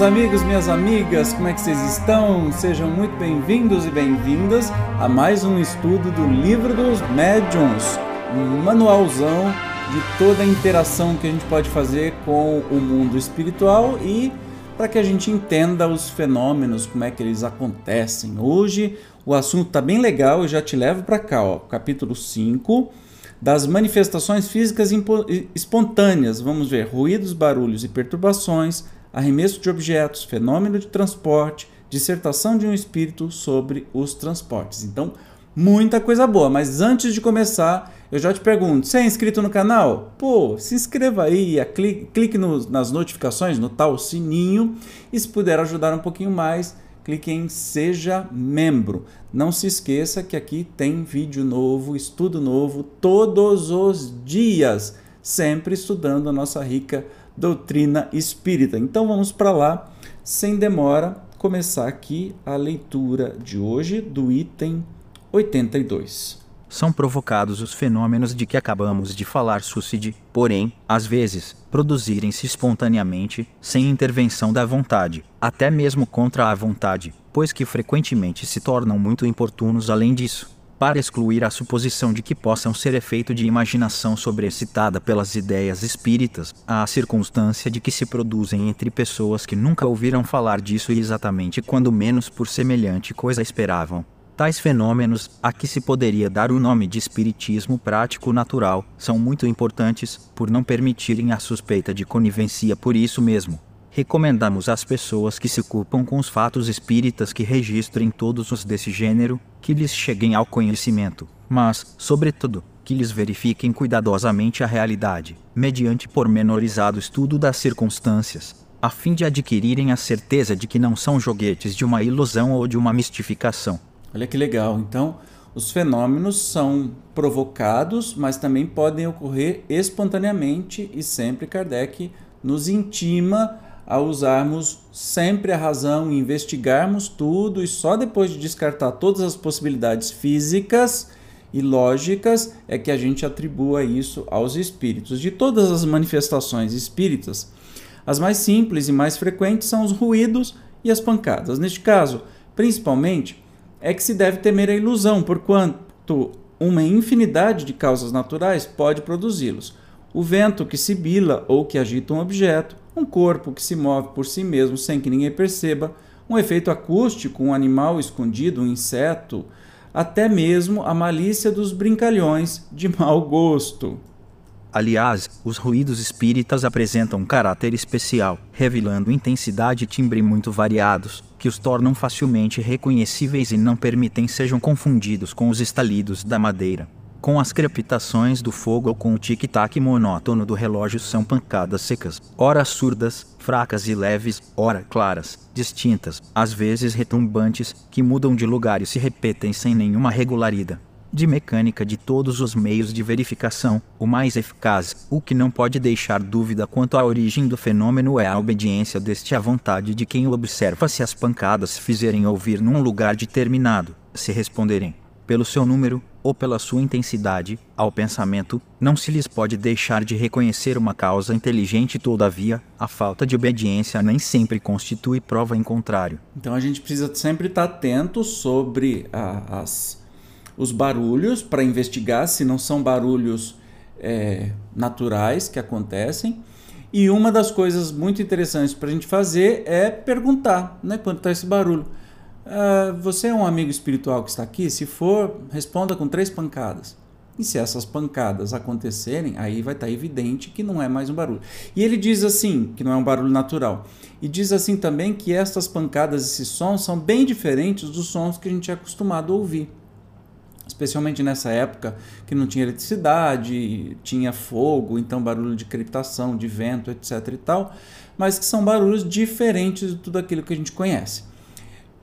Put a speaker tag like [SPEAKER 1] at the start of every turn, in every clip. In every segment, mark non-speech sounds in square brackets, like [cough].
[SPEAKER 1] meus amigos, minhas amigas, como é que vocês estão? Sejam muito bem-vindos e bem-vindas a mais um estudo do Livro dos Médiuns, um manualzão de toda a interação que a gente pode fazer com o mundo espiritual e para que a gente entenda os fenômenos, como é que eles acontecem. Hoje o assunto está bem legal, eu já te levo para cá, ó, capítulo 5 das manifestações físicas espontâneas. Vamos ver ruídos, barulhos e perturbações, arremesso de objetos, fenômeno de transporte, dissertação de um espírito sobre os transportes. Então, muita coisa boa, mas antes de começar, eu já te pergunto: você é inscrito no canal? Pô, se inscreva aí, clique, clique no, nas notificações, no tal sininho, e se puder ajudar um pouquinho mais clique em Seja Membro. Não se esqueça que aqui tem vídeo novo, estudo novo, todos os dias, sempre estudando a nossa rica doutrina espírita. Então vamos para lá, sem demora, começar aqui a leitura de hoje do item 82
[SPEAKER 2] são provocados os fenômenos de que acabamos de falar suicide, porém, às vezes, produzirem-se espontaneamente, sem intervenção da vontade, até mesmo contra a vontade, pois que frequentemente se tornam muito importunos além disso. Para excluir a suposição de que possam ser efeito de imaginação sobreexcitada pelas ideias espíritas, a circunstância de que se produzem entre pessoas que nunca ouviram falar disso e exatamente quando menos por semelhante coisa esperavam, Tais fenômenos, a que se poderia dar o nome de espiritismo prático natural, são muito importantes, por não permitirem a suspeita de conivência por isso mesmo. Recomendamos às pessoas que se ocupam com os fatos espíritas que registrem todos os desse gênero, que lhes cheguem ao conhecimento, mas, sobretudo, que lhes verifiquem cuidadosamente a realidade, mediante pormenorizado estudo das circunstâncias, a fim de adquirirem a certeza de que não são joguetes de uma ilusão ou de uma mistificação,
[SPEAKER 1] Olha que legal. Então, os fenômenos são provocados, mas também podem ocorrer espontaneamente e sempre Kardec nos intima a usarmos sempre a razão, investigarmos tudo e só depois de descartar todas as possibilidades físicas e lógicas é que a gente atribua isso aos espíritos. De todas as manifestações espíritas, as mais simples e mais frequentes são os ruídos e as pancadas. Neste caso, principalmente, é que se deve temer a ilusão, porquanto uma infinidade de causas naturais pode produzi-los. O vento que sibila ou que agita um objeto, um corpo que se move por si mesmo sem que ninguém perceba, um efeito acústico, um animal escondido, um inseto, até mesmo a malícia dos brincalhões de mau gosto.
[SPEAKER 2] Aliás, os ruídos espíritas apresentam um caráter especial, revelando intensidade e timbre muito variados, que os tornam facilmente reconhecíveis e não permitem sejam confundidos com os estalidos da madeira. Com as crepitações do fogo ou com o tic-tac monótono do relógio são pancadas secas, ora surdas, fracas e leves, ora claras, distintas, às vezes retumbantes, que mudam de lugar e se repetem sem nenhuma regularidade. De mecânica de todos os meios de verificação, o mais eficaz, o que não pode deixar dúvida quanto à origem do fenômeno é a obediência deste à vontade de quem o observa se as pancadas fizerem ouvir num lugar determinado, se responderem pelo seu número ou pela sua intensidade ao pensamento, não se lhes pode deixar de reconhecer uma causa inteligente todavia, a falta de obediência nem sempre constitui prova em contrário.
[SPEAKER 1] Então a gente precisa sempre estar atento sobre a, as os barulhos para investigar se não são barulhos é, naturais que acontecem. E uma das coisas muito interessantes para a gente fazer é perguntar, né, quando está esse barulho. Uh, você é um amigo espiritual que está aqui? Se for, responda com três pancadas. E se essas pancadas acontecerem, aí vai estar tá evidente que não é mais um barulho. E ele diz assim, que não é um barulho natural. E diz assim também que estas pancadas, esses sons, são bem diferentes dos sons que a gente é acostumado a ouvir especialmente nessa época que não tinha eletricidade, tinha fogo, então barulho de crepitação, de vento, etc e tal, mas que são barulhos diferentes de tudo aquilo que a gente conhece.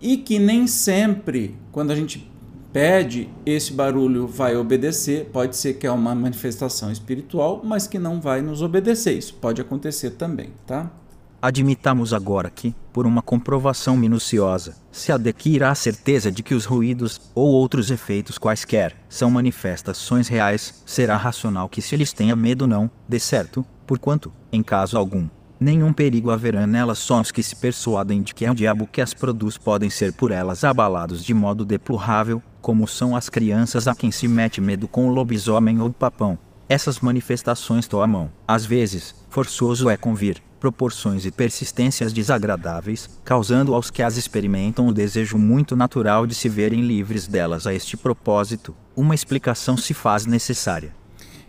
[SPEAKER 1] E que nem sempre, quando a gente pede, esse barulho vai obedecer, pode ser que é uma manifestação espiritual, mas que não vai nos obedecer. Isso pode acontecer também, tá?
[SPEAKER 2] Admitamos agora que, por uma comprovação minuciosa, se adquira a certeza de que os ruídos ou outros efeitos quaisquer são manifestações reais, será racional que se eles tenha medo não, de certo, porquanto, em caso algum, Nenhum perigo haverá nelas só os que se persuadem de que é o diabo que as produz podem ser por elas abalados de modo deplorável, como são as crianças a quem se mete medo com o lobisomem ou o papão. Essas manifestações tomam, às vezes, forçoso é convir, proporções e persistências desagradáveis, causando aos que as experimentam o desejo muito natural de se verem livres delas a este propósito. Uma explicação se faz necessária.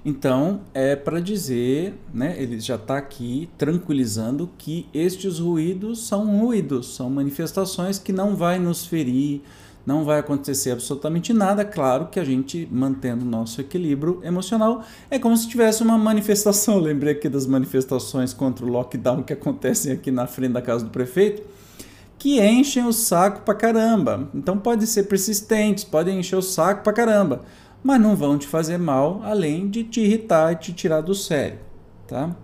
[SPEAKER 1] Então, é para dizer, né, ele já está aqui tranquilizando que estes ruídos são ruídos, são manifestações que não vai nos ferir, não vai acontecer absolutamente nada. Claro que a gente mantendo o nosso equilíbrio emocional é como se tivesse uma manifestação. Eu [laughs] lembrei aqui das manifestações contra o lockdown que acontecem aqui na frente da casa do prefeito, que enchem o saco pra caramba. Então podem ser persistentes, podem encher o saco pra caramba mas não vão te fazer mal, além de te irritar e te tirar do sério, tá?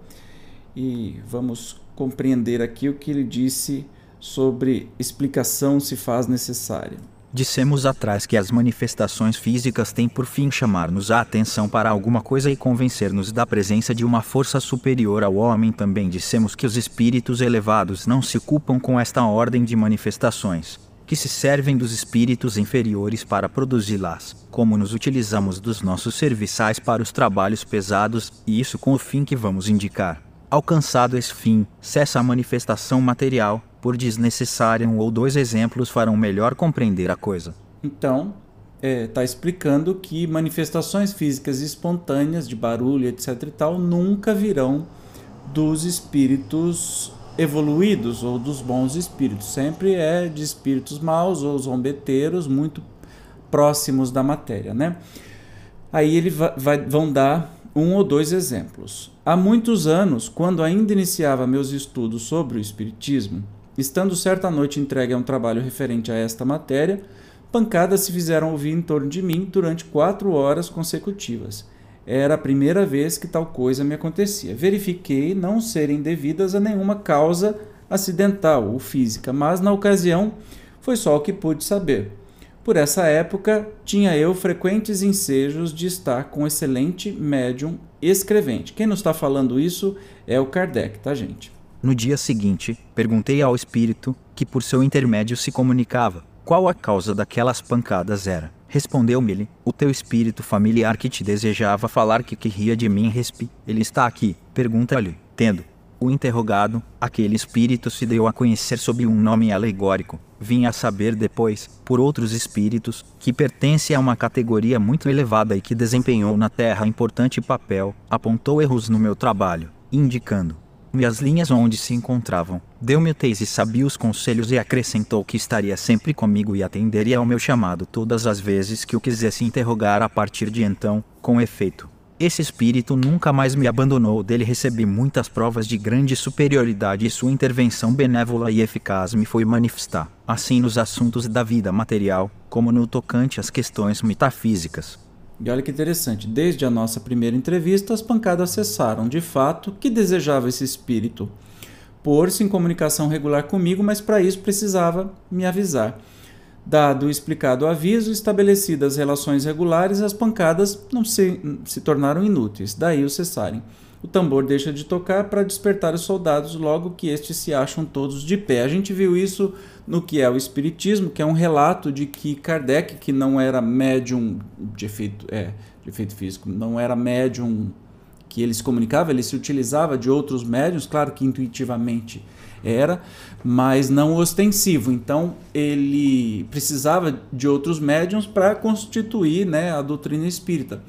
[SPEAKER 1] E vamos compreender aqui o que ele disse sobre explicação se faz necessária.
[SPEAKER 2] Dissemos atrás que as manifestações físicas têm por fim chamar-nos a atenção para alguma coisa e convencer-nos da presença de uma força superior ao homem. Também dissemos que os espíritos elevados não se ocupam com esta ordem de manifestações que se servem dos espíritos inferiores para produzi-las, como nos utilizamos dos nossos serviçais para os trabalhos pesados, e isso com o fim que vamos indicar. Alcançado esse fim, cessa a manifestação material, por desnecessária um ou dois exemplos farão melhor compreender a coisa.
[SPEAKER 1] Então, está é, tá explicando que manifestações físicas espontâneas de barulho, etc. e tal, nunca virão dos espíritos evoluídos ou dos bons espíritos. Sempre é de espíritos maus ou zombeteiros muito próximos da matéria, né? Aí ele vai, vai, vão dar um ou dois exemplos. Há muitos anos, quando ainda iniciava meus estudos sobre o espiritismo, estando certa noite entregue a um trabalho referente a esta matéria, pancadas se fizeram ouvir em torno de mim durante quatro horas consecutivas. Era a primeira vez que tal coisa me acontecia. Verifiquei não serem devidas a nenhuma causa acidental ou física, mas na ocasião foi só o que pude saber. Por essa época, tinha eu frequentes ensejos de estar com um excelente médium escrevente. Quem nos está falando isso é o Kardec, tá, gente?
[SPEAKER 2] No dia seguinte, perguntei ao espírito, que por seu intermédio se comunicava, qual a causa daquelas pancadas era. Respondeu-me-lhe, o teu espírito familiar que te desejava falar que queria de mim respi. Ele está aqui. Pergunta-lhe, tendo o interrogado, aquele espírito se deu a conhecer sob um nome alegórico. Vim a saber depois, por outros espíritos, que pertence a uma categoria muito elevada e que desempenhou na Terra importante papel, apontou erros no meu trabalho, indicando e as linhas onde se encontravam. Deu-me o e sabia os conselhos e acrescentou que estaria sempre comigo e atenderia ao meu chamado todas as vezes que o quisesse interrogar a partir de então, com efeito. Esse espírito nunca mais me abandonou, dele recebi muitas provas de grande superioridade e sua intervenção benévola e eficaz me foi manifestar, assim nos assuntos da vida material, como no tocante às questões metafísicas.
[SPEAKER 1] E olha que interessante, desde a nossa primeira entrevista, as pancadas cessaram. De fato, que desejava esse espírito? Pôr-se em comunicação regular comigo, mas para isso precisava me avisar. Dado o explicado aviso, estabelecidas relações regulares, as pancadas não se, se tornaram inúteis, daí o cessarem. O tambor deixa de tocar para despertar os soldados logo que estes se acham todos de pé. A gente viu isso no que é o Espiritismo, que é um relato de que Kardec, que não era médium de efeito, é, de efeito físico, não era médium que ele se comunicava, ele se utilizava de outros médiums, claro que intuitivamente era, mas não ostensivo. Então ele precisava de outros médiums para constituir né, a doutrina espírita.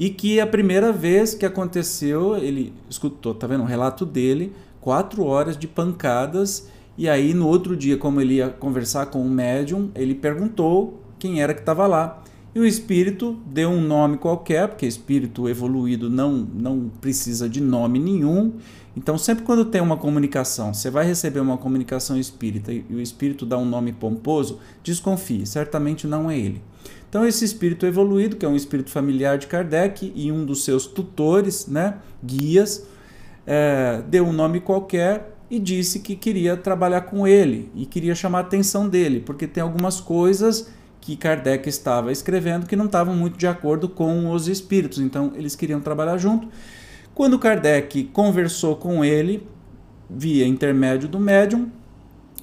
[SPEAKER 1] E que a primeira vez que aconteceu, ele escutou, tá vendo? Um relato dele, quatro horas de pancadas e aí, no outro dia, como ele ia conversar com um médium, ele perguntou quem era que estava lá. E o espírito deu um nome qualquer, porque espírito evoluído não, não precisa de nome nenhum. Então, sempre quando tem uma comunicação, você vai receber uma comunicação espírita e o espírito dá um nome pomposo, desconfie, certamente não é ele. Então, esse espírito evoluído, que é um espírito familiar de Kardec e um dos seus tutores, né, guias, é, deu um nome qualquer e disse que queria trabalhar com ele e queria chamar a atenção dele, porque tem algumas coisas que Kardec estava escrevendo que não estavam muito de acordo com os espíritos, então eles queriam trabalhar junto. Quando Kardec conversou com ele, via intermédio do médium,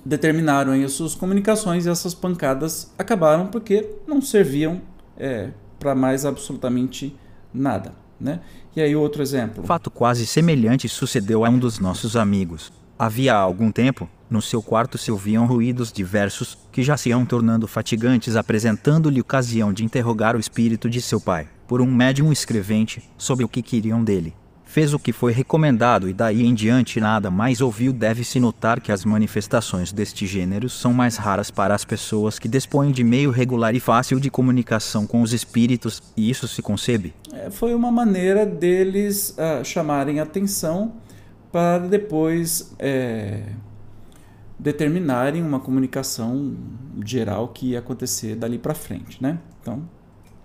[SPEAKER 1] determinaram aí as suas comunicações e essas pancadas acabaram porque não serviam é, para mais absolutamente nada. Né? E aí, outro exemplo.
[SPEAKER 2] Fato quase semelhante sucedeu a um dos nossos amigos. Havia algum tempo, no seu quarto se ouviam ruídos diversos, que já se iam tornando fatigantes, apresentando-lhe ocasião de interrogar o espírito de seu pai, por um médium escrevente, sobre o que queriam dele fez o que foi recomendado e daí em diante nada mais ouviu. Deve-se notar que as manifestações deste gênero são mais raras para as pessoas que dispõem de meio regular e fácil de comunicação com os espíritos, e isso se concebe.
[SPEAKER 1] É, foi uma maneira deles uh, chamarem atenção para depois é, determinarem uma comunicação geral que ia acontecer dali para frente, né? Então,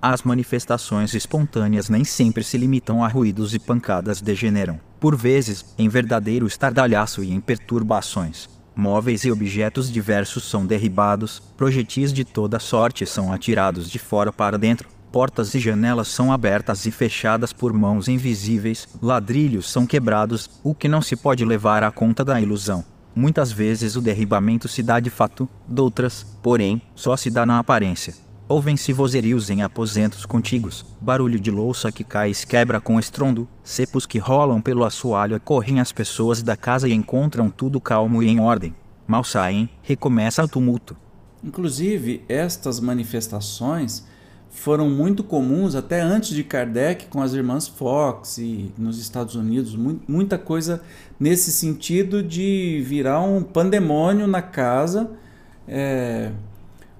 [SPEAKER 2] as manifestações espontâneas nem sempre se limitam a ruídos e pancadas degeneram, por vezes, em verdadeiro estardalhaço e em perturbações. Móveis e objetos diversos são derribados, projetis de toda sorte são atirados de fora para dentro, portas e janelas são abertas e fechadas por mãos invisíveis, ladrilhos são quebrados, o que não se pode levar à conta da ilusão. Muitas vezes o derribamento se dá de fato, doutras, porém, só se dá na aparência. Ouvem-se vozerios em aposentos contíguos, barulho de louça que cai e quebra com estrondo, cepos que rolam pelo assoalho correm as pessoas da casa e encontram tudo calmo e em ordem. Mal saem, recomeça o tumulto.
[SPEAKER 1] Inclusive, estas manifestações foram muito comuns até antes de Kardec com as irmãs Fox e nos Estados Unidos, muita coisa nesse sentido de virar um pandemônio na casa. É,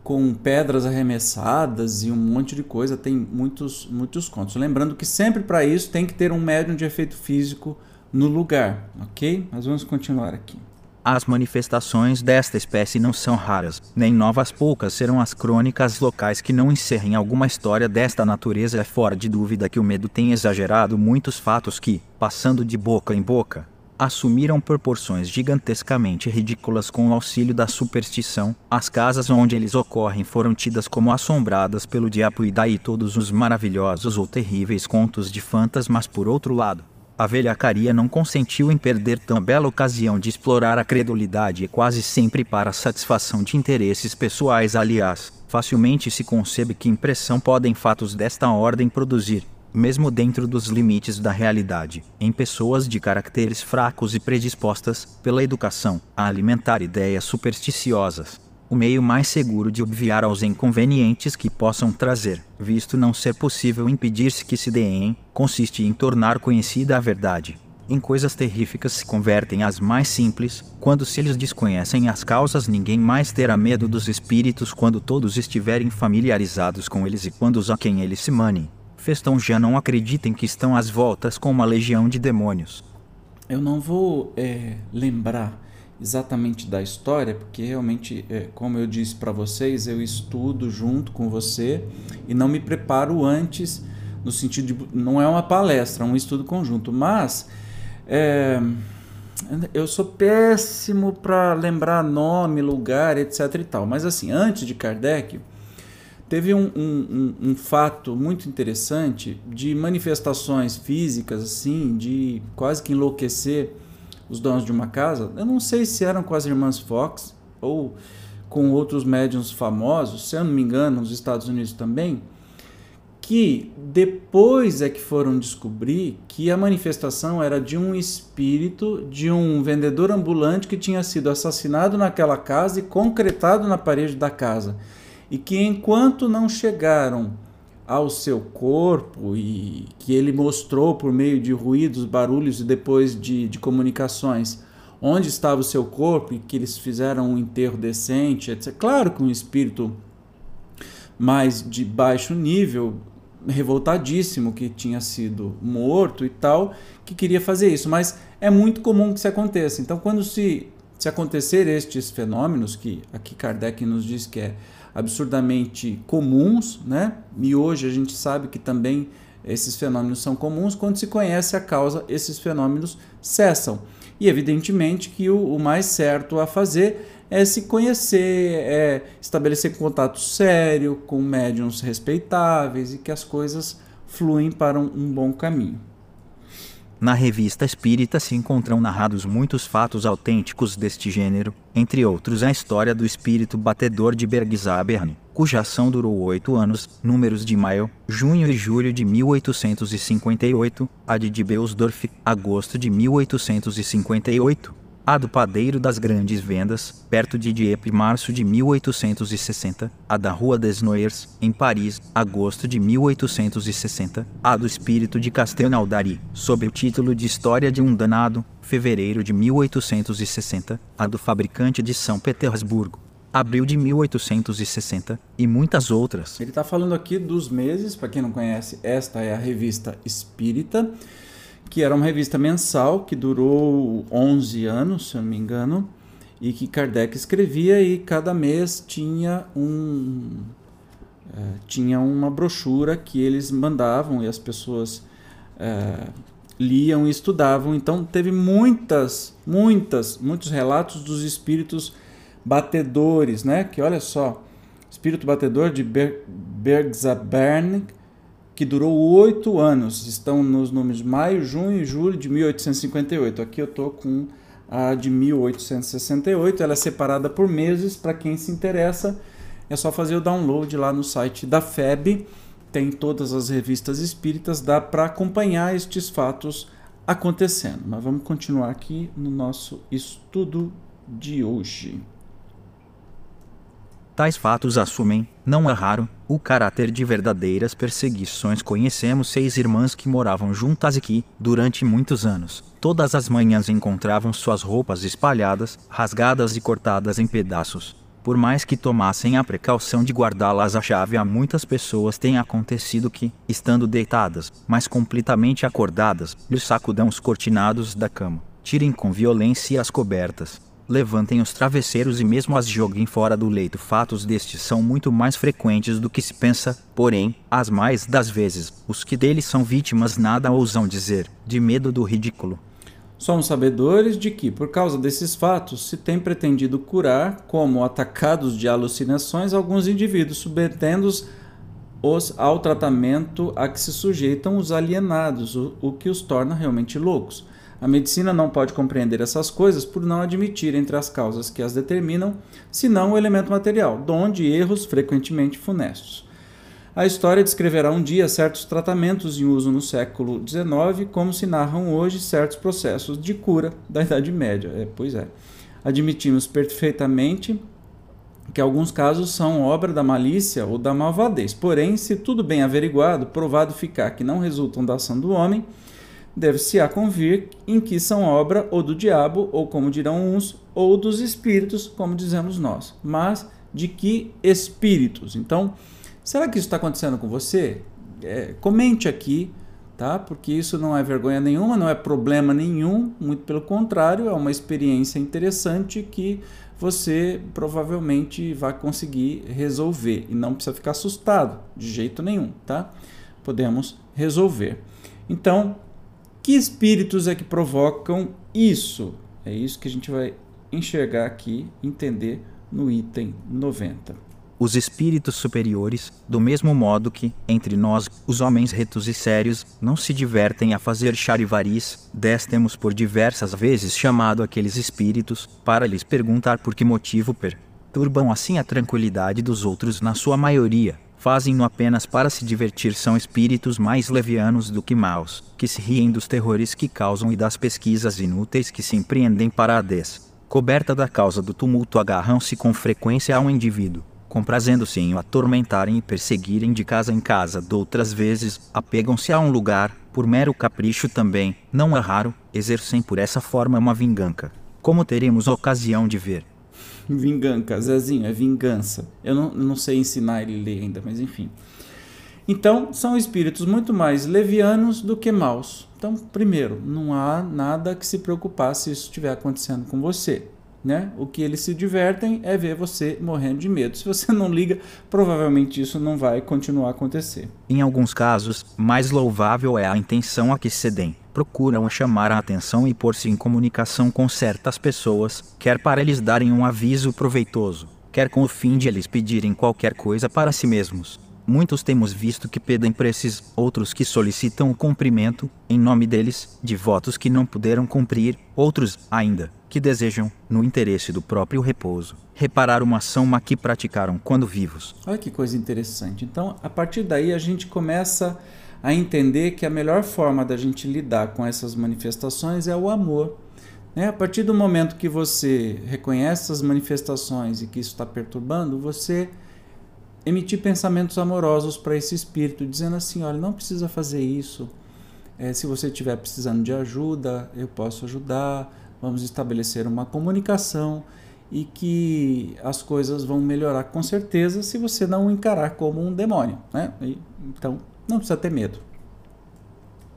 [SPEAKER 1] com pedras arremessadas e um monte de coisa, tem muitos, muitos contos. Lembrando que sempre para isso tem que ter um médium de efeito físico no lugar, ok? Mas vamos continuar aqui.
[SPEAKER 2] As manifestações desta espécie não são raras, nem novas poucas serão as crônicas locais que não encerrem alguma história desta natureza. É fora de dúvida que o medo tem exagerado muitos fatos que, passando de boca em boca, assumiram proporções gigantescamente ridículas com o auxílio da superstição. As casas onde eles ocorrem foram tidas como assombradas pelo diabo e daí todos os maravilhosos ou terríveis contos de fantasmas por outro lado. A velhacaria não consentiu em perder tão bela ocasião de explorar a credulidade e quase sempre para a satisfação de interesses pessoais aliás. Facilmente se concebe que impressão podem fatos desta ordem produzir mesmo dentro dos limites da realidade, em pessoas de caracteres fracos e predispostas, pela educação, a alimentar ideias supersticiosas. O meio mais seguro de obviar aos inconvenientes que possam trazer, visto não ser possível impedir-se que se deem, consiste em tornar conhecida a verdade. Em coisas terríficas se convertem as mais simples, quando se lhes desconhecem as causas, ninguém mais terá medo dos espíritos quando todos estiverem familiarizados com eles e quando os a quem eles se manem Festão já não acreditem que estão às voltas com uma legião de demônios.
[SPEAKER 1] Eu não vou é, lembrar exatamente da história, porque realmente, é, como eu disse para vocês, eu estudo junto com você e não me preparo antes, no sentido de. Não é uma palestra, é um estudo conjunto, mas. É, eu sou péssimo para lembrar nome, lugar, etc e tal. Mas assim, antes de Kardec, teve um, um, um, fato muito interessante de manifestações físicas, assim, de quase que enlouquecer os donos de uma casa. Eu não sei se eram com as irmãs Fox ou com outros médiums famosos, se eu não me engano, nos Estados Unidos também, que depois é que foram descobrir que a manifestação era de um espírito de um vendedor ambulante que tinha sido assassinado naquela casa e concretado na parede da casa e que enquanto não chegaram ao seu corpo e que ele mostrou por meio de ruídos, barulhos e depois de, de comunicações onde estava o seu corpo e que eles fizeram um enterro decente, etc. Claro que um espírito mais de baixo nível, revoltadíssimo, que tinha sido morto e tal, que queria fazer isso, mas é muito comum que isso aconteça. Então, quando se, se acontecer estes fenômenos, que aqui Kardec nos diz que é absurdamente comuns, né? E hoje a gente sabe que também esses fenômenos são comuns. Quando se conhece a causa, esses fenômenos cessam. E evidentemente que o, o mais certo a fazer é se conhecer, é estabelecer contato sério com médiums respeitáveis e que as coisas fluem para um, um bom caminho.
[SPEAKER 2] Na revista espírita se encontram narrados muitos fatos autênticos deste gênero, entre outros a história do espírito batedor de Bergzabern, cuja ação durou oito anos, números de maio, junho e julho de 1858, a de Beusdorf, agosto de 1858, a do Padeiro das Grandes Vendas, perto de Dieppe, março de 1860, a da Rua des Noyers, em Paris, agosto de 1860, a do Espírito de Castelnaudary, sob o título de História de um Danado, fevereiro de 1860, a do Fabricante de São Petersburgo, abril de 1860 e muitas outras.
[SPEAKER 1] Ele está falando aqui dos meses, para quem não conhece, esta é a revista Espírita que era uma revista mensal que durou 11 anos, se eu não me engano, e que Kardec escrevia e cada mês tinha um é, tinha uma brochura que eles mandavam e as pessoas é, liam e estudavam. Então teve muitas, muitas, muitos relatos dos espíritos batedores, né? Que olha só, espírito batedor de Ber Bergzabern, que durou oito anos. Estão nos números de maio, junho e julho de 1858. Aqui eu estou com a de 1868. Ela é separada por meses. Para quem se interessa, é só fazer o download lá no site da FEB. Tem todas as revistas espíritas, dá para acompanhar estes fatos acontecendo. Mas vamos continuar aqui no nosso estudo de hoje.
[SPEAKER 2] Tais fatos assumem, não é raro, o caráter de verdadeiras perseguições. Conhecemos seis irmãs que moravam juntas e que, durante muitos anos, todas as manhãs encontravam suas roupas espalhadas, rasgadas e cortadas em pedaços. Por mais que tomassem a precaução de guardá-las à chave, a muitas pessoas tem acontecido que, estando deitadas, mas completamente acordadas, lhes sacudam os cortinados da cama, tirem com violência as cobertas, levantem os travesseiros e mesmo as joguem fora do leito. Fatos destes são muito mais frequentes do que se pensa, porém, as mais das vezes, os que deles são vítimas nada ousam dizer, de medo do ridículo.
[SPEAKER 1] Somos sabedores de que, por causa desses fatos, se tem pretendido curar, como atacados de alucinações, alguns indivíduos, submetendo-os ao tratamento a que se sujeitam os alienados, o, o que os torna realmente loucos. A medicina não pode compreender essas coisas por não admitir entre as causas que as determinam, senão o elemento material, donde erros frequentemente funestos. A história descreverá um dia certos tratamentos em uso no século XIX, como se narram hoje certos processos de cura da Idade Média. É, pois é. Admitimos perfeitamente que alguns casos são obra da malícia ou da malvadez. Porém, se tudo bem averiguado, provado ficar que não resultam da ação do homem, deve-se a convir em que são obra ou do diabo, ou como dirão uns, ou dos espíritos, como dizemos nós. Mas de que espíritos? Então, será que isso está acontecendo com você? É, comente aqui, tá? Porque isso não é vergonha nenhuma, não é problema nenhum, muito pelo contrário, é uma experiência interessante que você provavelmente vai conseguir resolver e não precisa ficar assustado de jeito nenhum, tá? Podemos resolver. Então, que espíritos é que provocam isso? É isso que a gente vai enxergar aqui, entender no item 90.
[SPEAKER 2] Os espíritos superiores, do mesmo modo que, entre nós, os homens retos e sérios, não se divertem a fazer charivaris, destemos por diversas vezes chamado aqueles espíritos, para lhes perguntar por que motivo perturbam assim a tranquilidade dos outros na sua maioria, fazem-no apenas para se divertir são espíritos mais levianos do que maus, que se riem dos terrores que causam e das pesquisas inúteis que se empreendem para a des. Coberta da causa do tumulto agarram-se com frequência a um indivíduo, comprazendo-se em o atormentarem e perseguirem de casa em casa, doutras vezes, apegam-se a um lugar, por mero capricho também, não é raro, exercem por essa forma uma vingança. Como teremos ocasião de ver,
[SPEAKER 1] Vingança, Zezinho, é vingança. Eu não, não sei ensinar ele a ler ainda, mas enfim. Então, são espíritos muito mais levianos do que maus. Então, primeiro, não há nada que se preocupar se isso estiver acontecendo com você. Né? O que eles se divertem é ver você morrendo de medo. Se você não liga, provavelmente isso não vai continuar a acontecer.
[SPEAKER 2] Em alguns casos, mais louvável é a intenção a que cedem procuram chamar a atenção e pôr-se em comunicação com certas pessoas, quer para lhes darem um aviso proveitoso, quer com o fim de eles pedirem qualquer coisa para si mesmos. Muitos temos visto que pedem para esses outros que solicitam o cumprimento, em nome deles, de votos que não puderam cumprir, outros, ainda, que desejam, no interesse do próprio repouso, reparar uma ação má que praticaram quando vivos.
[SPEAKER 1] Olha que coisa interessante. Então, a partir daí, a gente começa entender que a melhor forma da gente lidar com essas manifestações é o amor. Né? A partir do momento que você reconhece essas manifestações e que isso está perturbando, você emitir pensamentos amorosos para esse espírito, dizendo assim: olha, não precisa fazer isso. É, se você estiver precisando de ajuda, eu posso ajudar. Vamos estabelecer uma comunicação e que as coisas vão melhorar com certeza se você não encarar como um demônio. Né? Então, não precisa ter medo.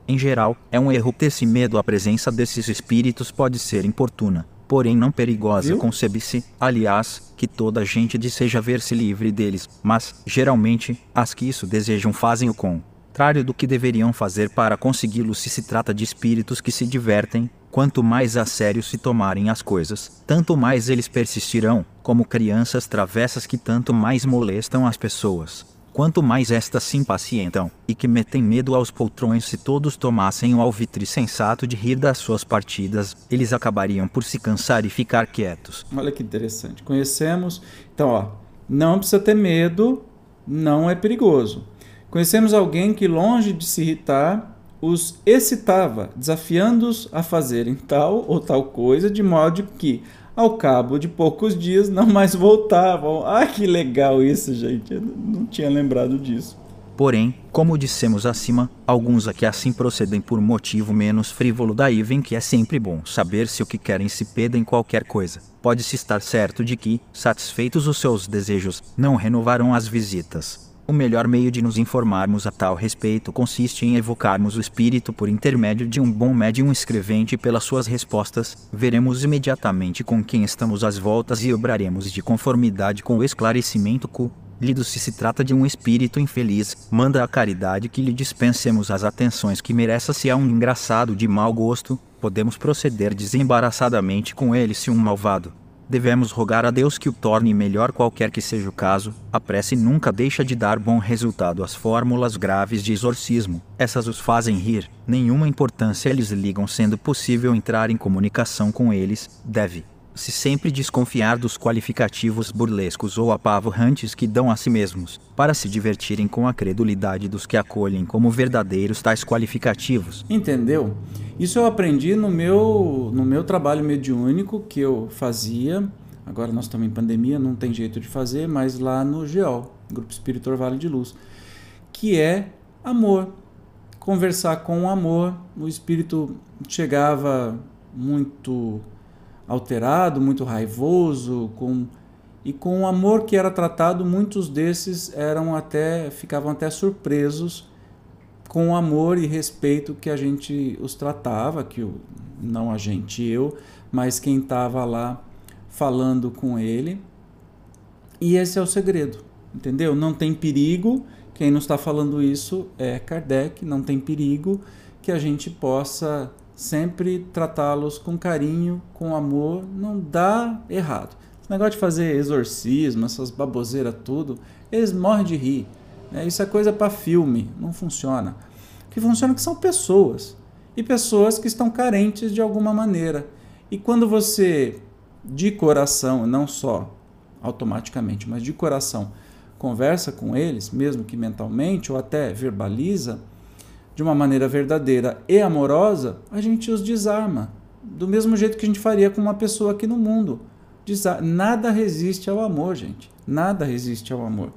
[SPEAKER 2] Em geral, é um erro ter-se medo. A presença desses espíritos pode ser importuna porém não perigosa concebe-se, aliás, que toda a gente deseja ver-se livre deles, mas, geralmente, as que isso desejam fazem o contrário do que deveriam fazer para consegui-lo se se trata de espíritos que se divertem, quanto mais a sério se tomarem as coisas, tanto mais eles persistirão, como crianças travessas que tanto mais molestam as pessoas quanto mais estas se impacientam, e que metem medo aos poltrões se todos tomassem o alvitre sensato de rir das suas partidas, eles acabariam por se cansar e ficar quietos.
[SPEAKER 1] Olha que interessante. Conhecemos, então, ó, não precisa ter medo, não é perigoso. Conhecemos alguém que, longe de se irritar, os excitava, desafiando-os a fazerem tal ou tal coisa, de modo que ao cabo de poucos dias não mais voltavam. Ah, que legal isso, gente. Eu não tinha lembrado disso.
[SPEAKER 2] Porém, como dissemos acima, alguns aqui assim procedem por motivo menos frívolo, daí vem que é sempre bom saber se o que querem se pedem qualquer coisa. Pode-se estar certo de que, satisfeitos os seus desejos, não renovarão as visitas. O melhor meio de nos informarmos a tal respeito consiste em evocarmos o espírito por intermédio de um bom médium escrevente pelas suas respostas. Veremos imediatamente com quem estamos às voltas e obraremos de conformidade com o esclarecimento Lido se se trata de um espírito infeliz, manda a caridade que lhe dispensemos as atenções que mereça se é um engraçado de mau gosto, podemos proceder desembaraçadamente com ele se um malvado Devemos rogar a Deus que o torne melhor qualquer que seja o caso. A prece nunca deixa de dar bom resultado às fórmulas graves de exorcismo. Essas os fazem rir. Nenhuma importância eles ligam sendo possível entrar em comunicação com eles. Deve se sempre desconfiar dos qualificativos burlescos ou apavorrantes que dão a si mesmos, para se divertirem com a credulidade dos que acolhem como verdadeiros tais qualificativos.
[SPEAKER 1] Entendeu? Isso eu aprendi no meu, no meu trabalho mediúnico que eu fazia. Agora nós estamos em pandemia, não tem jeito de fazer, mas lá no GEOL, Grupo Espírito Vale de Luz, que é amor. Conversar com o amor. O espírito chegava muito alterado, muito raivoso, com e com o amor que era tratado, muitos desses eram até ficavam até surpresos com o amor e respeito que a gente os tratava, que o, não a gente, eu, mas quem estava lá falando com ele. E esse é o segredo, entendeu? Não tem perigo, quem não está falando isso é Kardec, não tem perigo que a gente possa sempre tratá-los com carinho, com amor, não dá errado. Esse negócio de fazer exorcismo, essas baboseiras tudo, eles morrem de rir. Né? Isso é coisa para filme, não funciona. O que funciona é que são pessoas. E pessoas que estão carentes de alguma maneira. E quando você, de coração, não só automaticamente, mas de coração, conversa com eles, mesmo que mentalmente, ou até verbaliza, de uma maneira verdadeira e amorosa, a gente os desarma. Do mesmo jeito que a gente faria com uma pessoa aqui no mundo. Nada resiste ao amor, gente. Nada resiste ao amor.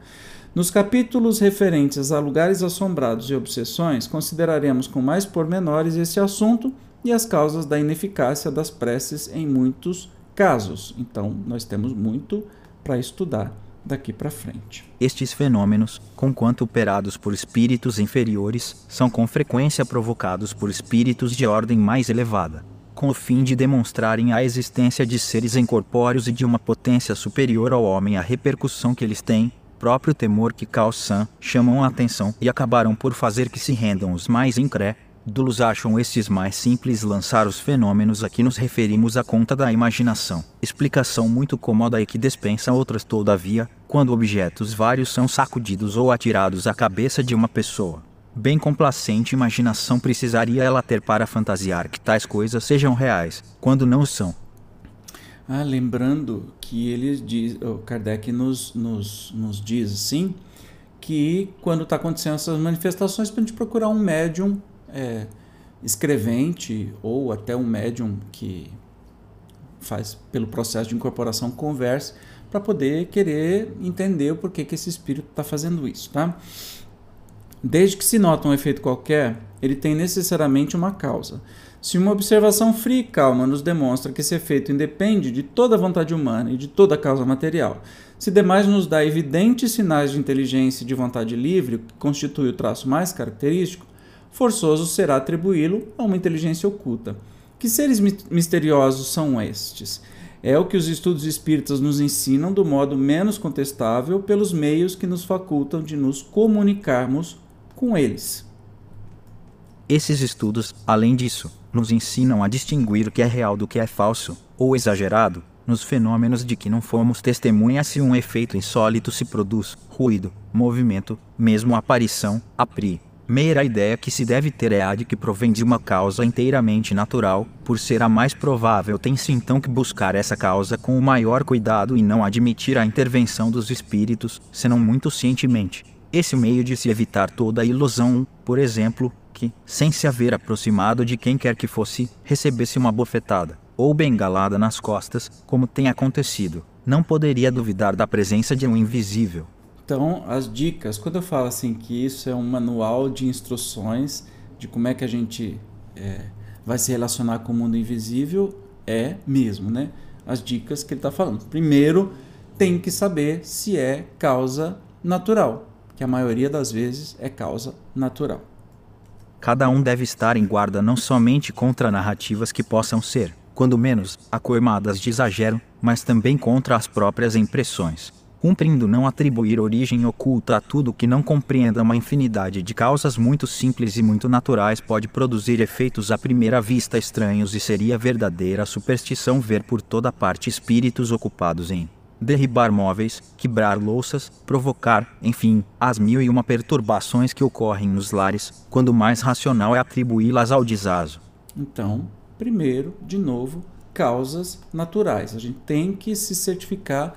[SPEAKER 1] Nos capítulos referentes a lugares assombrados e obsessões, consideraremos com mais pormenores esse assunto e as causas da ineficácia das preces em muitos casos. Então, nós temos muito para estudar daqui para frente.
[SPEAKER 2] Estes fenômenos, conquanto operados por espíritos inferiores, são com frequência provocados por espíritos de ordem mais elevada, com o fim de demonstrarem a existência de seres incorpóreos e de uma potência superior ao homem a repercussão que eles têm, próprio temor que Cao chamam a atenção e acabaram por fazer que se rendam os mais incrédulos Dulos acham estes mais simples lançar os fenômenos a que nos referimos à conta da imaginação. Explicação muito cômoda e que dispensa outras todavia, quando objetos vários são sacudidos ou atirados à cabeça de uma pessoa. Bem complacente imaginação precisaria ela ter para fantasiar que tais coisas sejam reais, quando não são.
[SPEAKER 1] Ah, lembrando que ele diz, o Kardec nos, nos, nos diz assim, que quando está acontecendo essas manifestações, para a gente procurar um médium é, escrevente ou até um médium que faz pelo processo de incorporação converse para poder querer entender o porquê que esse espírito está fazendo isso, tá? Desde que se nota um efeito qualquer, ele tem necessariamente uma causa. Se uma observação fria e calma nos demonstra que esse efeito independe de toda a vontade humana e de toda a causa material, se demais nos dá evidentes sinais de inteligência e de vontade livre, que constitui o traço mais característico, forçoso será atribuí-lo a uma inteligência oculta. Que seres misteriosos são estes? É o que os estudos espíritas nos ensinam do modo menos contestável pelos meios que nos facultam de nos comunicarmos com eles.
[SPEAKER 2] Esses estudos, além disso, nos ensinam a distinguir o que é real do que é falso, ou exagerado, nos fenômenos de que não fomos testemunhas se um efeito insólito se produz, ruído, movimento, mesmo aparição, a pri, Meira ideia que se deve ter é a de que provém de uma causa inteiramente natural, por ser a mais provável tem-se então que buscar essa causa com o maior cuidado e não admitir a intervenção dos espíritos, senão muito cientemente. Esse meio de se evitar toda a ilusão, por exemplo, que, sem se haver aproximado de quem quer que fosse, recebesse uma bofetada ou bengalada nas costas, como tem acontecido, não poderia duvidar da presença de um invisível,
[SPEAKER 1] então, as dicas, quando eu falo assim que isso é um manual de instruções de como é que a gente é, vai se relacionar com o mundo invisível, é mesmo, né? As dicas que ele está falando. Primeiro, tem que saber se é causa natural, que a maioria das vezes é causa natural.
[SPEAKER 2] Cada um deve estar em guarda não somente contra narrativas que possam ser, quando menos, acoimadas de exagero, mas também contra as próprias impressões cumprindo não atribuir origem oculta a tudo que não compreenda uma infinidade de causas muito simples e muito naturais pode produzir efeitos à primeira vista estranhos e seria verdadeira superstição ver por toda parte espíritos ocupados em derribar móveis, quebrar louças, provocar, enfim, as mil e uma perturbações que ocorrem nos lares, quando mais racional é atribuí-las ao desazo.
[SPEAKER 1] Então, primeiro, de novo, causas naturais. A gente tem que se certificar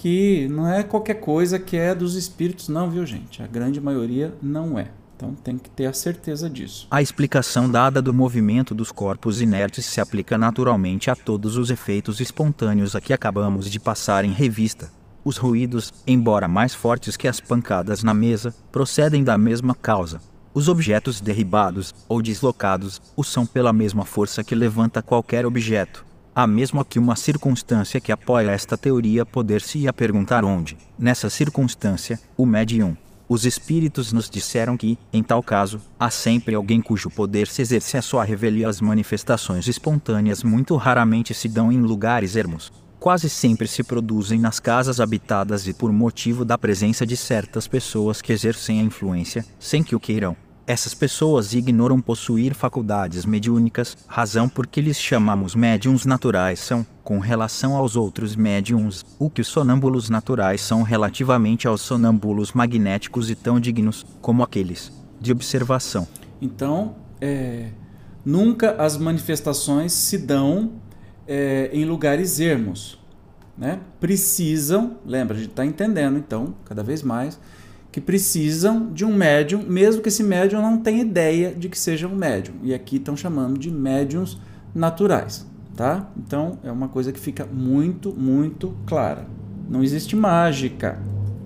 [SPEAKER 1] que não é qualquer coisa que é dos espíritos, não, viu, gente? A grande maioria não é. Então tem que ter a certeza disso.
[SPEAKER 2] A explicação dada do movimento dos corpos inertes se aplica naturalmente a todos os efeitos espontâneos a que acabamos de passar em revista. Os ruídos, embora mais fortes que as pancadas na mesa, procedem da mesma causa. Os objetos derribados ou deslocados o são pela mesma força que levanta qualquer objeto. Há mesmo aqui uma circunstância que apoia esta teoria poder-se-ia perguntar onde, nessa circunstância, o médium. Os espíritos nos disseram que, em tal caso, há sempre alguém cujo poder se exerce a sua revelia as manifestações espontâneas muito raramente se dão em lugares ermos. Quase sempre se produzem nas casas habitadas e por motivo da presença de certas pessoas que exercem a influência, sem que o queiram. Essas pessoas ignoram possuir faculdades mediúnicas, razão por que lhes chamamos médiums naturais são, com relação aos outros médiums, o que os sonâmbulos naturais são relativamente aos sonâmbulos magnéticos e tão dignos como aqueles de observação.
[SPEAKER 1] Então, é, nunca as manifestações se dão é, em lugares ermos. Né? Precisam, lembra, a gente está entendendo então, cada vez mais, que precisam de um médium, mesmo que esse médium não tenha ideia de que seja um médium. E aqui estão chamando de médiums naturais, tá? Então é uma coisa que fica muito, muito clara. Não existe mágica.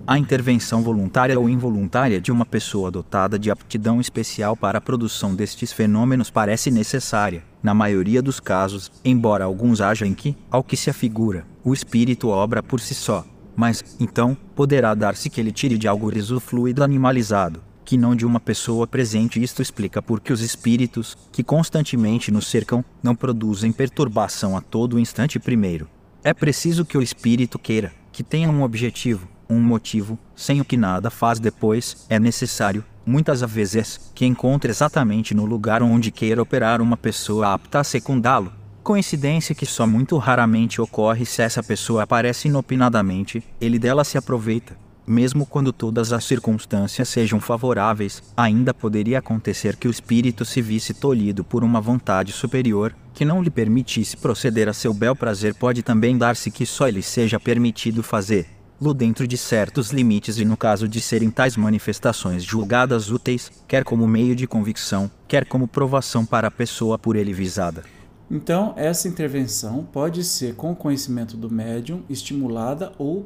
[SPEAKER 2] A intervenção voluntária ou involuntária de uma pessoa dotada de aptidão especial para a produção destes fenômenos parece necessária, na maioria dos casos, embora alguns haja em que, ao que se afigura, o espírito obra por si só, mas, então, poderá dar-se que ele tire de algo fluido animalizado, que não de uma pessoa presente. Isto explica por que os espíritos, que constantemente nos cercam, não produzem perturbação a todo instante primeiro. É preciso que o espírito queira, que tenha um objetivo, um motivo, sem o que nada faz depois, é necessário, muitas vezes, que encontre exatamente no lugar onde queira operar uma pessoa apta a secundá-lo. Coincidência que só muito raramente ocorre se essa pessoa aparece inopinadamente, ele dela se aproveita. Mesmo quando todas as circunstâncias sejam favoráveis, ainda poderia acontecer que o espírito se visse tolhido por uma vontade superior, que não lhe permitisse proceder a seu bel prazer. Pode também dar-se que só lhe seja permitido fazer lo dentro de certos limites e no caso de serem tais manifestações julgadas úteis, quer como meio de convicção, quer como provação para a pessoa por ele visada.
[SPEAKER 1] Então, essa intervenção pode ser com conhecimento do médium estimulada ou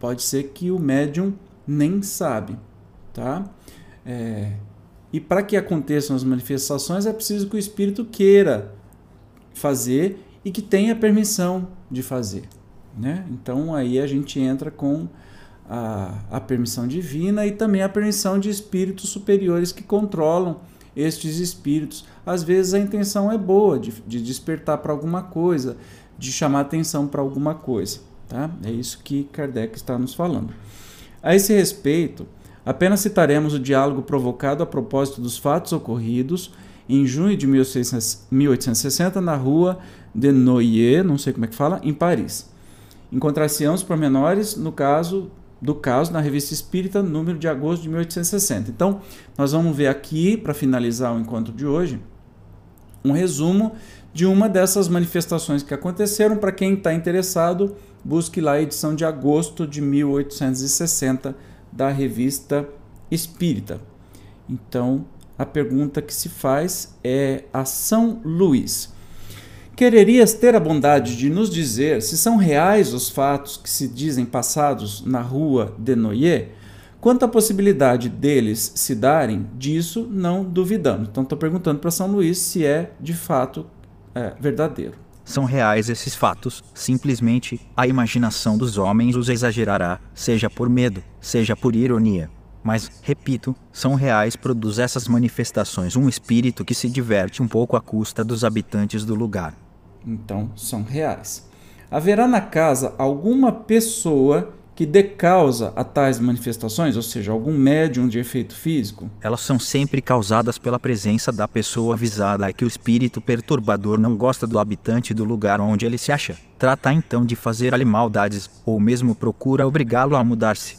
[SPEAKER 1] pode ser que o médium nem sabe, tá? É, e para que aconteçam as manifestações é preciso que o espírito queira fazer e que tenha permissão de fazer, né? Então aí a gente entra com a, a permissão divina e também a permissão de espíritos superiores que controlam estes espíritos. Às vezes a intenção é boa, de, de despertar para alguma coisa, de chamar atenção para alguma coisa. Tá? É isso que Kardec está nos falando. A esse respeito, apenas citaremos o diálogo provocado a propósito dos fatos ocorridos em junho de 1860 na rua de Noyer, não sei como é que fala, em Paris. Encontrar-se-ão os pormenores no caso do caso na Revista Espírita, número de agosto de 1860. Então, nós vamos ver aqui, para finalizar o encontro de hoje, um resumo de uma dessas manifestações que aconteceram. Para quem está interessado, busque lá a edição de agosto de 1860 da Revista Espírita. Então, a pergunta que se faz é a São Luís. Quererias ter a bondade de nos dizer se são reais os fatos que se dizem passados na rua de Noyer? Quanto à possibilidade deles se darem, disso não duvidamos. Então, estou perguntando para São Luís se é de fato é, verdadeiro
[SPEAKER 2] são reais esses fatos, simplesmente a imaginação dos homens os exagerará, seja por medo, seja por ironia. Mas, repito, são reais produz essas manifestações um espírito que se diverte um pouco à custa dos habitantes do lugar.
[SPEAKER 1] Então, são reais. Haverá na casa alguma pessoa que dê causa a tais manifestações, ou seja, algum médium de efeito físico?
[SPEAKER 2] Elas são sempre causadas pela presença da pessoa avisada que o espírito perturbador não gosta do habitante do lugar onde ele se acha. Trata então de fazer-lhe maldades, ou mesmo procura obrigá-lo a mudar-se.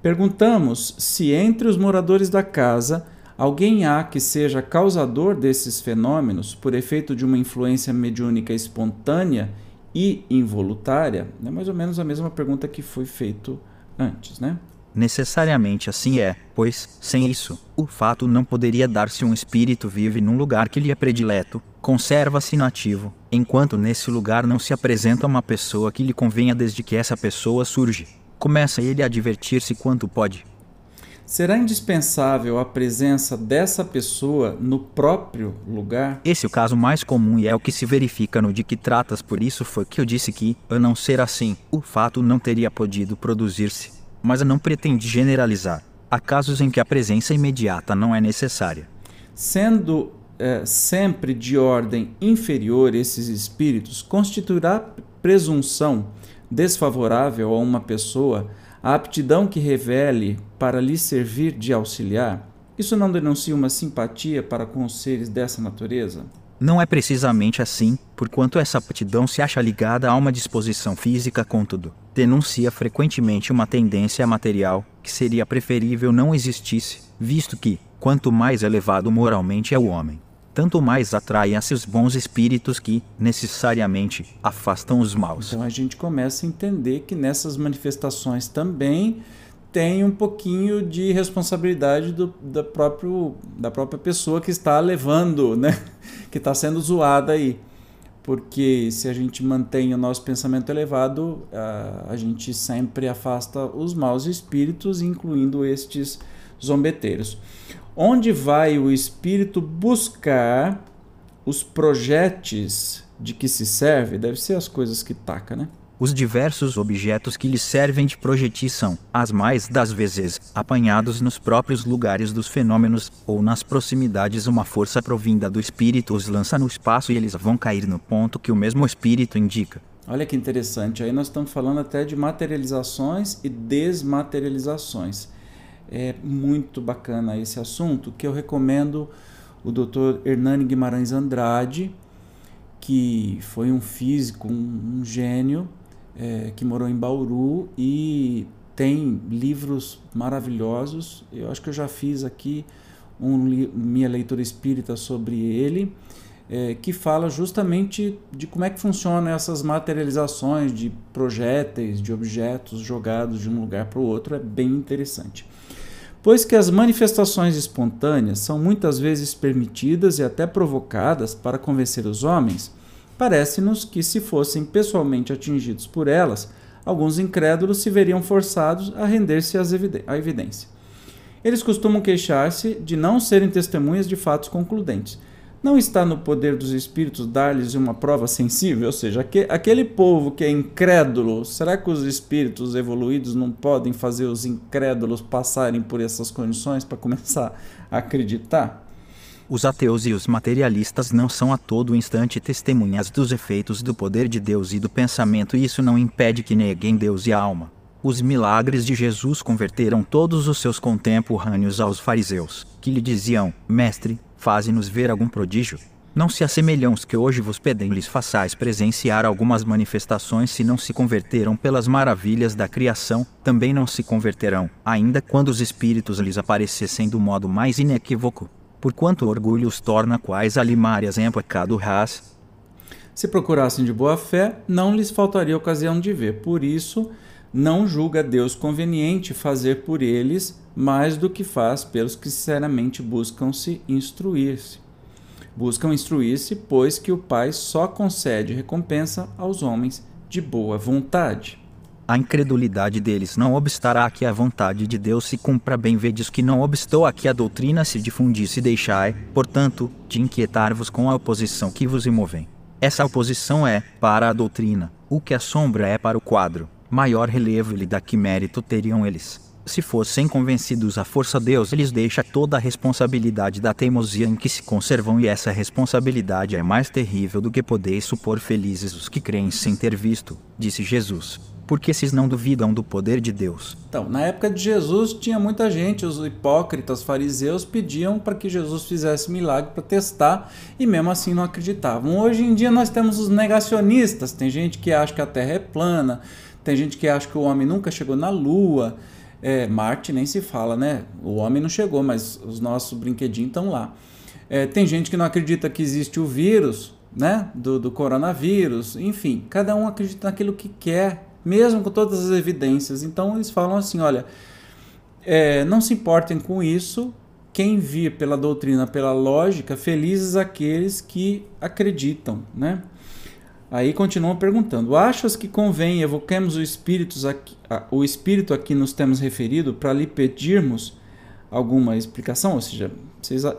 [SPEAKER 1] Perguntamos se entre os moradores da casa alguém há que seja causador desses fenômenos por efeito de uma influência mediúnica espontânea e involuntária, é mais ou menos a mesma pergunta que foi feito antes, né?
[SPEAKER 2] Necessariamente assim é, pois, sem isso, o fato não poderia dar-se um espírito vive num lugar que lhe é predileto, conserva-se inativo, enquanto nesse lugar não se apresenta uma pessoa que lhe convenha desde que essa pessoa surge. Começa ele a divertir-se quanto pode,
[SPEAKER 1] Será indispensável a presença dessa pessoa no próprio lugar?
[SPEAKER 2] Esse é o caso mais comum e é o que se verifica no de que tratas, por isso foi que eu disse que, a não ser assim, o fato não teria podido produzir-se. Mas não pretende generalizar. Há casos em que a presença imediata não é necessária.
[SPEAKER 1] Sendo é, sempre de ordem inferior esses espíritos, constituirá presunção desfavorável a uma pessoa a aptidão que revele para lhe servir de auxiliar, isso não denuncia uma simpatia para com os seres dessa natureza?
[SPEAKER 2] Não é precisamente assim, porquanto essa aptidão se acha ligada a uma disposição física, contudo, denuncia frequentemente uma tendência material que seria preferível não existisse, visto que, quanto mais elevado moralmente é o homem, tanto mais atraem a seus bons espíritos que, necessariamente, afastam os maus.
[SPEAKER 1] Então a gente começa a entender que nessas manifestações também tem um pouquinho de responsabilidade do, da, próprio, da própria pessoa que está levando, né? [laughs] que está sendo zoada aí. Porque se a gente mantém o nosso pensamento elevado, a, a gente sempre afasta os maus espíritos, incluindo estes zombeteiros. Onde vai o espírito buscar os projetos de que se serve? Deve ser as coisas que taca, né?
[SPEAKER 2] Os diversos objetos que lhe servem de projetição, as mais das vezes apanhados nos próprios lugares dos fenômenos ou nas proximidades, uma força provinda do espírito os lança no espaço e eles vão cair no ponto que o mesmo espírito indica.
[SPEAKER 1] Olha que interessante, aí nós estamos falando até de materializações e desmaterializações é muito bacana esse assunto, que eu recomendo o Dr. Hernani Guimarães Andrade, que foi um físico, um, um gênio, é, que morou em Bauru e tem livros maravilhosos. Eu acho que eu já fiz aqui um, minha leitura espírita sobre ele, é, que fala justamente de como é que funcionam essas materializações de projéteis, de objetos jogados de um lugar para o outro. É bem interessante. Pois que as manifestações espontâneas são muitas vezes permitidas e até provocadas para convencer os homens, parece-nos que, se fossem pessoalmente atingidos por elas, alguns incrédulos se veriam forçados a render-se à evidência. Eles costumam queixar-se de não serem testemunhas de fatos concludentes. Não está no poder dos espíritos dar-lhes uma prova sensível? Ou seja, aquele povo que é incrédulo, será que os espíritos evoluídos não podem fazer os incrédulos passarem por essas condições para começar a acreditar?
[SPEAKER 2] Os ateus e os materialistas não são a todo instante testemunhas dos efeitos do poder de Deus e do pensamento, e isso não impede que neguem Deus e a alma. Os milagres de Jesus converteram todos os seus contemporâneos aos fariseus, que lhe diziam: Mestre, faze-nos ver algum prodígio. Não se assemelham os que hoje vos pedem lhes façais presenciar algumas manifestações se não se converteram pelas maravilhas da criação, também não se converterão, ainda quando os espíritos lhes aparecessem do modo mais inequívoco por quanto orgulho os torna quais alimárias em pecado ras.
[SPEAKER 1] Se procurassem de boa fé, não lhes faltaria ocasião de ver. Por isso, não julga Deus conveniente fazer por eles mais do que faz pelos que sinceramente buscam se instruir-se. Buscam instruir-se, pois que o Pai só concede recompensa aos homens de boa vontade.
[SPEAKER 2] A incredulidade deles não obstará a que a vontade de Deus se cumpra. Bem vedes que não obstou a que a doutrina se difundisse. Deixai, portanto, de inquietar-vos com a oposição que vos imovem. Essa oposição é, para a doutrina, o que a sombra é para o quadro, maior relevo lhe dá que mérito teriam eles. Se fossem convencidos a força Deus lhes deixa toda a responsabilidade da teimosia em que se conservam e essa responsabilidade é mais terrível do que podeis supor felizes os que creem sem ter visto, disse Jesus porque esses não duvidam do poder de Deus.
[SPEAKER 1] Então, na época de Jesus, tinha muita gente, os hipócritas, fariseus, pediam para que Jesus fizesse milagre para testar e mesmo assim não acreditavam. Hoje em dia nós temos os negacionistas, tem gente que acha que a Terra é plana, tem gente que acha que o homem nunca chegou na Lua. É, Marte nem se fala, né? O homem não chegou, mas os nossos brinquedinhos estão lá. É, tem gente que não acredita que existe o vírus, né? Do, do coronavírus. Enfim, cada um acredita naquilo que quer mesmo com todas as evidências. Então eles falam assim: olha, é, não se importem com isso. Quem vir pela doutrina, pela lógica, felizes aqueles que acreditam, né? Aí continuam perguntando: Achas que convém evoquemos o espírito aqui, o espírito a que nos temos referido para lhe pedirmos alguma explicação? Ou seja,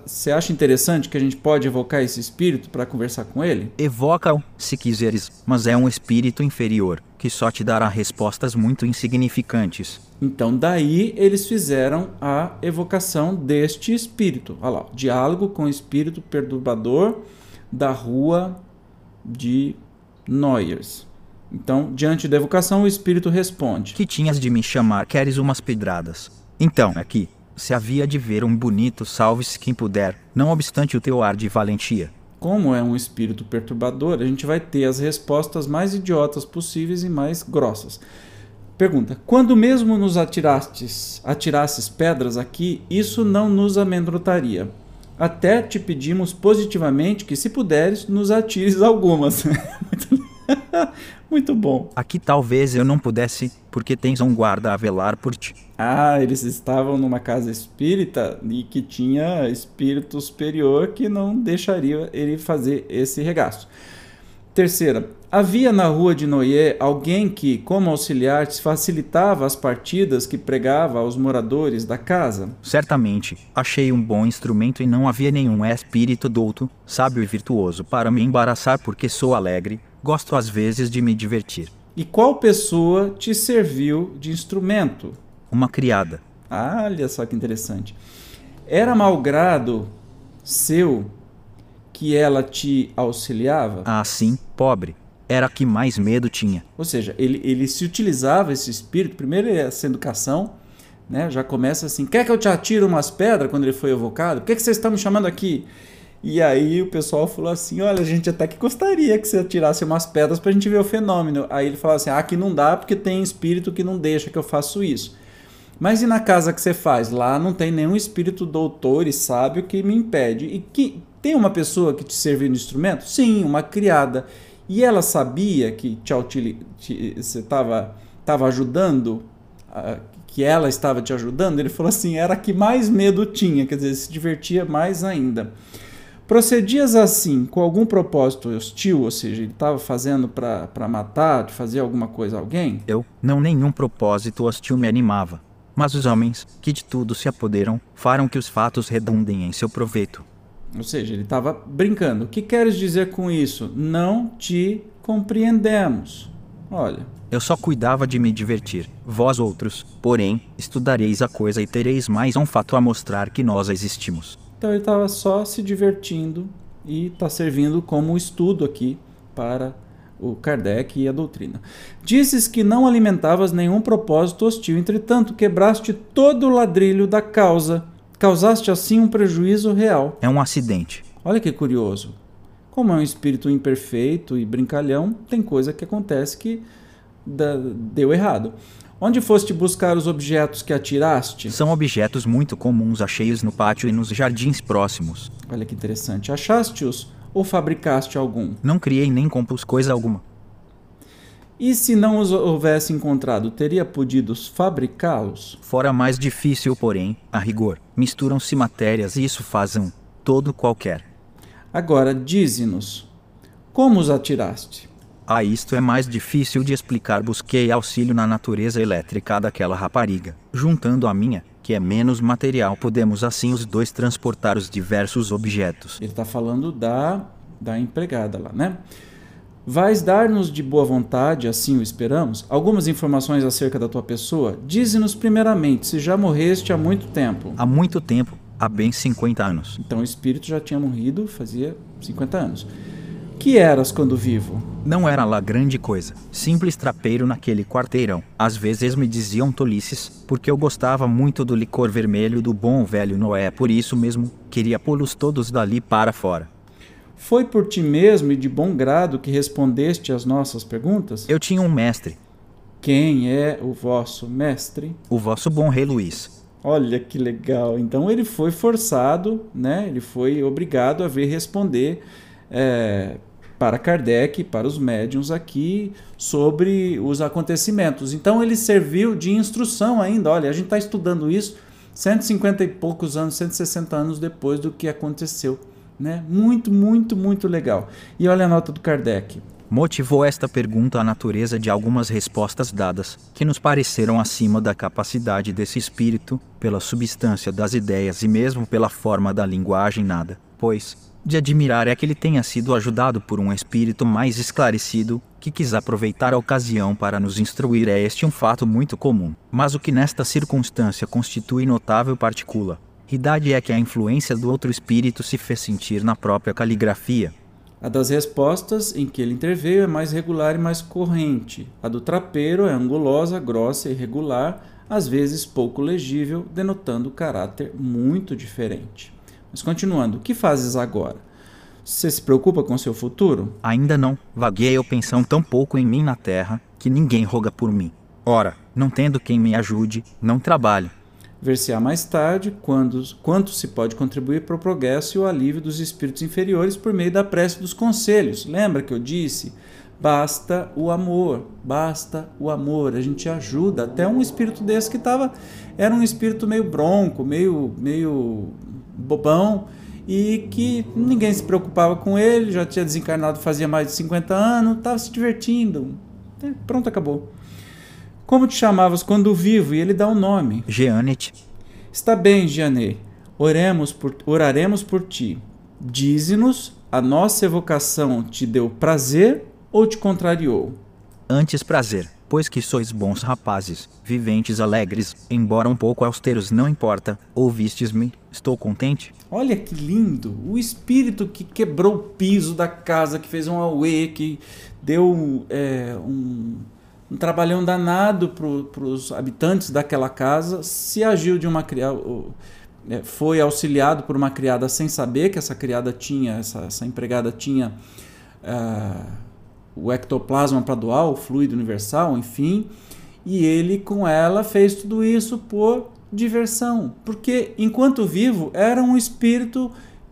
[SPEAKER 1] você acha interessante que a gente pode evocar esse espírito para conversar com ele?
[SPEAKER 2] Evoca-o, se quiseres, mas é um espírito inferior, que só te dará respostas muito insignificantes.
[SPEAKER 1] Então, daí eles fizeram a evocação deste espírito. Olha lá, diálogo com o espírito perturbador da rua de Noyers. Então, diante da evocação, o espírito responde:
[SPEAKER 2] Que tinhas de me chamar, queres umas pedradas? Então, aqui, se havia de ver um bonito salve-se quem puder, não obstante o teu ar de valentia.
[SPEAKER 1] Como é um espírito perturbador, a gente vai ter as respostas mais idiotas possíveis e mais grossas. Pergunta: Quando mesmo nos atirastes, atirasses pedras aqui, isso não nos amedrontaria. Até te pedimos positivamente que, se puderes, nos atires algumas. [laughs] Muito bom.
[SPEAKER 2] Aqui talvez eu não pudesse, porque tens um guarda a velar por ti.
[SPEAKER 1] Ah, eles estavam numa casa espírita e que tinha espírito superior que não deixaria ele fazer esse regaço. Terceira, havia na rua de Noé alguém que, como auxiliar, facilitava as partidas que pregava aos moradores da casa?
[SPEAKER 2] Certamente, achei um bom instrumento e não havia nenhum espírito douto, sábio e virtuoso para me embaraçar porque sou alegre, Gosto às vezes de me divertir.
[SPEAKER 1] E qual pessoa te serviu de instrumento?
[SPEAKER 2] Uma criada.
[SPEAKER 1] Ah, olha só que interessante. Era malgrado seu que ela te auxiliava?
[SPEAKER 2] Ah, sim, pobre. Era a que mais medo tinha.
[SPEAKER 1] Ou seja, ele, ele se utilizava esse espírito, primeiro essa educação, né? já começa assim: quer que eu te atire umas pedras quando ele foi evocado? Por que, que vocês estão me chamando aqui? E aí o pessoal falou assim: olha, a gente até que gostaria que você atirasse umas pedras pra gente ver o fenômeno. Aí ele falou assim: ah, aqui não dá porque tem espírito que não deixa que eu faça isso. Mas e na casa que você faz? Lá não tem nenhum espírito doutor e sábio que me impede. E que tem uma pessoa que te serviu no instrumento? Sim, uma criada. E ela sabia que você estava tava ajudando, que ela estava te ajudando? Ele falou assim: era a que mais medo tinha, quer dizer, se divertia mais ainda. Procedias assim com algum propósito hostil, ou seja, ele estava fazendo para matar, de fazer alguma coisa a alguém?
[SPEAKER 2] Eu, não nenhum propósito hostil me animava. Mas os homens, que de tudo se apoderam, farão que os fatos redundem em seu proveito.
[SPEAKER 1] Ou seja, ele estava brincando. O que queres dizer com isso? Não te compreendemos. Olha.
[SPEAKER 2] Eu só cuidava de me divertir. Vós outros, porém, estudareis a coisa e tereis mais um fato a mostrar que nós existimos.
[SPEAKER 1] Então ele estava só se divertindo e está servindo como estudo aqui para o Kardec e a doutrina. Dizes que não alimentavas nenhum propósito hostil, entretanto, quebraste todo o ladrilho da causa, causaste assim um prejuízo real.
[SPEAKER 2] É um acidente.
[SPEAKER 1] Olha que curioso. Como é um espírito imperfeito e brincalhão, tem coisa que acontece que deu errado. Onde foste buscar os objetos que atiraste?
[SPEAKER 2] São objetos muito comuns acheios no pátio e nos jardins próximos.
[SPEAKER 1] Olha que interessante. Achaste-os ou fabricaste algum?
[SPEAKER 2] Não criei nem compus coisa alguma.
[SPEAKER 1] E se não os houvesse encontrado, teria podido fabricá-los?
[SPEAKER 2] Fora mais difícil, porém, a rigor. Misturam-se matérias e isso faz um todo qualquer.
[SPEAKER 1] Agora, dize-nos, como os atiraste?
[SPEAKER 2] Ah, isto é mais difícil de explicar. Busquei auxílio na natureza elétrica daquela rapariga. Juntando a minha, que é menos material, podemos assim os dois transportar os diversos objetos.
[SPEAKER 1] Ele está falando da, da empregada lá, né? Vais dar-nos de boa vontade, assim o esperamos, algumas informações acerca da tua pessoa? Dize-nos primeiramente se já morreste há muito tempo.
[SPEAKER 2] Há muito tempo, há bem 50 anos.
[SPEAKER 1] Então o espírito já tinha morrido fazia 50 anos. Que eras quando vivo?
[SPEAKER 2] Não era lá grande coisa. Simples trapeiro naquele quarteirão. Às vezes me diziam tolices, porque eu gostava muito do licor vermelho do bom velho Noé, por isso mesmo queria pô-los todos dali para fora.
[SPEAKER 1] Foi por ti mesmo e de bom grado que respondeste às nossas perguntas?
[SPEAKER 2] Eu tinha um mestre.
[SPEAKER 1] Quem é o vosso mestre?
[SPEAKER 2] O vosso bom rei Luís.
[SPEAKER 1] Olha que legal. Então ele foi forçado, né? Ele foi obrigado a vir responder é, para Kardec, para os médiums aqui, sobre os acontecimentos. Então ele serviu de instrução ainda. Olha, a gente está estudando isso 150 e poucos anos, 160 anos depois do que aconteceu. Né? Muito, muito, muito legal. E olha a nota do Kardec.
[SPEAKER 2] Motivou esta pergunta a natureza de algumas respostas dadas, que nos pareceram acima da capacidade desse espírito, pela substância das ideias e mesmo pela forma da linguagem nada, pois, de admirar é que ele tenha sido ajudado por um espírito mais esclarecido, que quis aproveitar a ocasião para nos instruir é este um fato muito comum. Mas o que nesta circunstância constitui notável partícula, idade é que a influência do outro espírito se fez sentir na própria caligrafia.
[SPEAKER 1] A das respostas em que ele interveio é mais regular e mais corrente. A do trapeiro é angulosa, grossa e irregular, às vezes pouco legível, denotando caráter muito diferente. Mas continuando, o que fazes agora? Você se preocupa com seu futuro?
[SPEAKER 2] Ainda não. Vaguei eu pensando tão pouco em mim na terra que ninguém roga por mim. Ora, não tendo quem me ajude, não trabalho.
[SPEAKER 1] Ver-se-á mais tarde quando, quanto se pode contribuir para o progresso e o alívio dos espíritos inferiores por meio da prece dos conselhos. Lembra que eu disse? Basta o amor, basta o amor. A gente ajuda. Até um espírito desse que estava. Era um espírito meio bronco, meio, meio bobão e que ninguém se preocupava com ele, já tinha desencarnado fazia mais de 50 anos, estava se divertindo. É, pronto, acabou. Como te chamavas quando vivo? E ele dá o um nome.
[SPEAKER 2] Jeanet.
[SPEAKER 1] Está bem, Jeanne. Oremos por, oraremos por ti. Dize-nos, a nossa evocação te deu prazer ou te contrariou?
[SPEAKER 2] Antes prazer pois que sois bons rapazes, viventes alegres, embora um pouco austeros, não importa. Ouvistes-me, estou contente.
[SPEAKER 1] Olha que lindo! O espírito que quebrou o piso da casa, que fez um auê, que deu é, um, um trabalhão danado para os habitantes daquela casa, se agiu de uma criança. é, foi auxiliado por uma criada sem saber que essa criada tinha, essa, essa empregada tinha uh, o ectoplasma pradual, o fluido universal, enfim, e ele com ela fez tudo isso por diversão, porque enquanto vivo era um espírito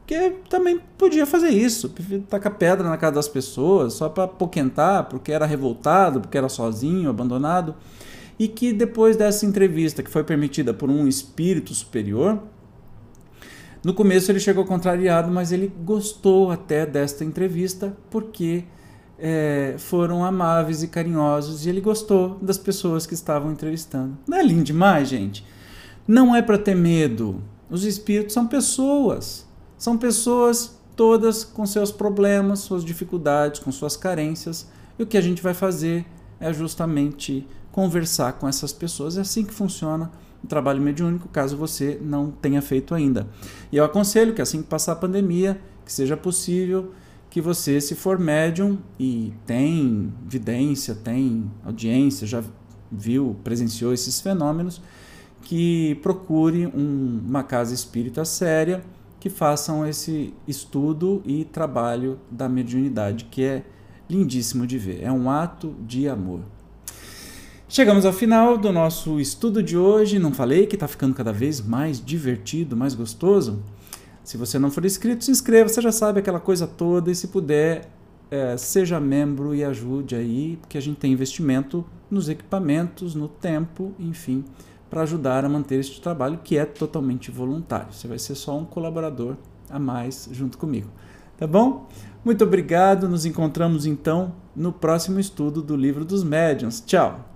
[SPEAKER 1] que também podia fazer isso, tacar pedra na casa das pessoas só para poquentar, porque era revoltado, porque era sozinho, abandonado, e que depois dessa entrevista que foi permitida por um espírito superior, no começo ele chegou contrariado, mas ele gostou até desta entrevista porque é, foram amáveis e carinhosos e ele gostou das pessoas que estavam entrevistando. Não é lindo demais, gente? Não é para ter medo. Os espíritos são pessoas. São pessoas todas com seus problemas, suas dificuldades, com suas carências. E o que a gente vai fazer é justamente conversar com essas pessoas. É assim que funciona o trabalho mediúnico, caso você não tenha feito ainda. E eu aconselho que assim que passar a pandemia, que seja possível que você, se for médium e tem vidência, tem audiência, já viu, presenciou esses fenômenos, que procure um, uma casa espírita séria que façam esse estudo e trabalho da mediunidade, que é lindíssimo de ver. É um ato de amor. Chegamos ao final do nosso estudo de hoje. Não falei que está ficando cada vez mais divertido, mais gostoso? Se você não for inscrito, se inscreva, você já sabe aquela coisa toda. E se puder, é, seja membro e ajude aí, porque a gente tem investimento nos equipamentos, no tempo, enfim, para ajudar a manter este trabalho que é totalmente voluntário. Você vai ser só um colaborador a mais junto comigo. Tá bom? Muito obrigado. Nos encontramos então no próximo estudo do Livro dos Médiuns. Tchau!